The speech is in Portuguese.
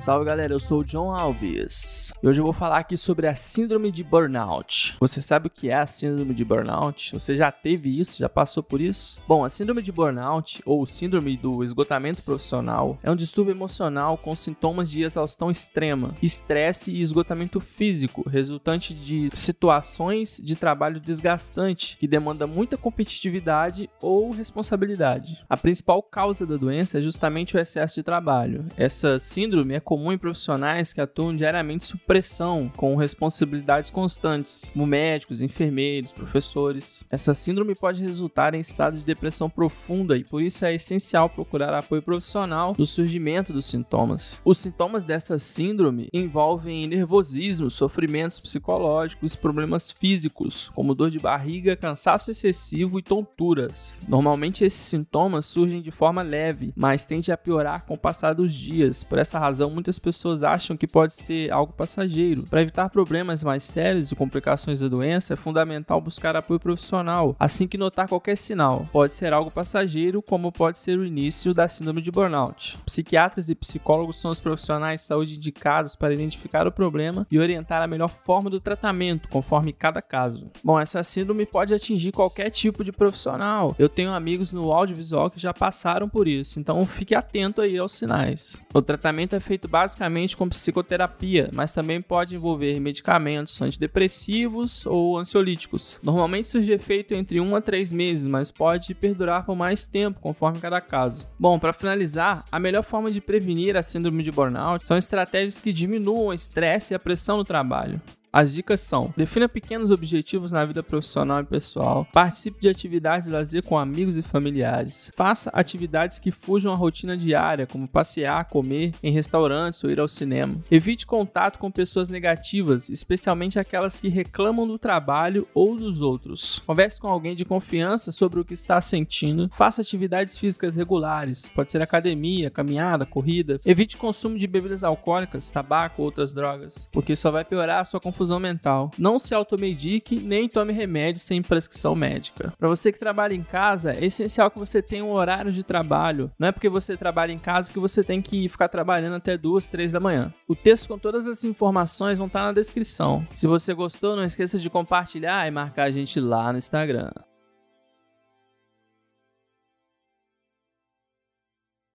Salve galera, eu sou o John Alves e hoje eu vou falar aqui sobre a síndrome de burnout. Você sabe o que é a síndrome de burnout? Você já teve isso? Já passou por isso? Bom, a síndrome de burnout ou síndrome do esgotamento profissional é um distúrbio emocional com sintomas de exaustão extrema, estresse e esgotamento físico, resultante de situações de trabalho desgastante que demanda muita competitividade ou responsabilidade. A principal causa da doença é justamente o excesso de trabalho. Essa síndrome é comum em profissionais que atuam diariamente sob pressão, com responsabilidades constantes, como médicos, enfermeiros, professores. Essa síndrome pode resultar em estado de depressão profunda e por isso é essencial procurar apoio profissional no surgimento dos sintomas. Os sintomas dessa síndrome envolvem nervosismo, sofrimentos psicológicos, problemas físicos, como dor de barriga, cansaço excessivo e tonturas. Normalmente esses sintomas surgem de forma leve, mas tende a piorar com o passar dos dias. Por essa razão, muitas pessoas acham que pode ser algo passageiro. Para evitar problemas mais sérios e complicações da doença, é fundamental buscar apoio profissional assim que notar qualquer sinal. Pode ser algo passageiro, como pode ser o início da síndrome de burnout. Psiquiatras e psicólogos são os profissionais de saúde indicados para identificar o problema e orientar a melhor forma do tratamento, conforme cada caso. Bom, essa síndrome pode atingir qualquer tipo de profissional. Eu tenho amigos no audiovisual que já passaram por isso, então fique atento aí aos sinais. O tratamento é feito basicamente com psicoterapia, mas também pode envolver medicamentos antidepressivos ou ansiolíticos. Normalmente surge efeito entre 1 a 3 meses, mas pode perdurar por mais tempo, conforme cada caso. Bom, para finalizar, a melhor forma de prevenir a síndrome de burnout são estratégias que diminuam o estresse e a pressão no trabalho. As dicas são: defina pequenos objetivos na vida profissional e pessoal, participe de atividades de lazer com amigos e familiares, faça atividades que fujam a rotina diária, como passear, comer em restaurantes ou ir ao cinema. Evite contato com pessoas negativas, especialmente aquelas que reclamam do trabalho ou dos outros. Converse com alguém de confiança sobre o que está sentindo. Faça atividades físicas regulares, pode ser academia, caminhada, corrida. Evite consumo de bebidas alcoólicas, tabaco ou outras drogas, porque só vai piorar a sua confusão confusão mental. Não se automedique nem tome remédio sem prescrição médica. Para você que trabalha em casa, é essencial que você tenha um horário de trabalho. Não é porque você trabalha em casa que você tem que ficar trabalhando até duas, três da manhã. O texto com todas as informações vão estar na descrição. Se você gostou, não esqueça de compartilhar e marcar a gente lá no Instagram.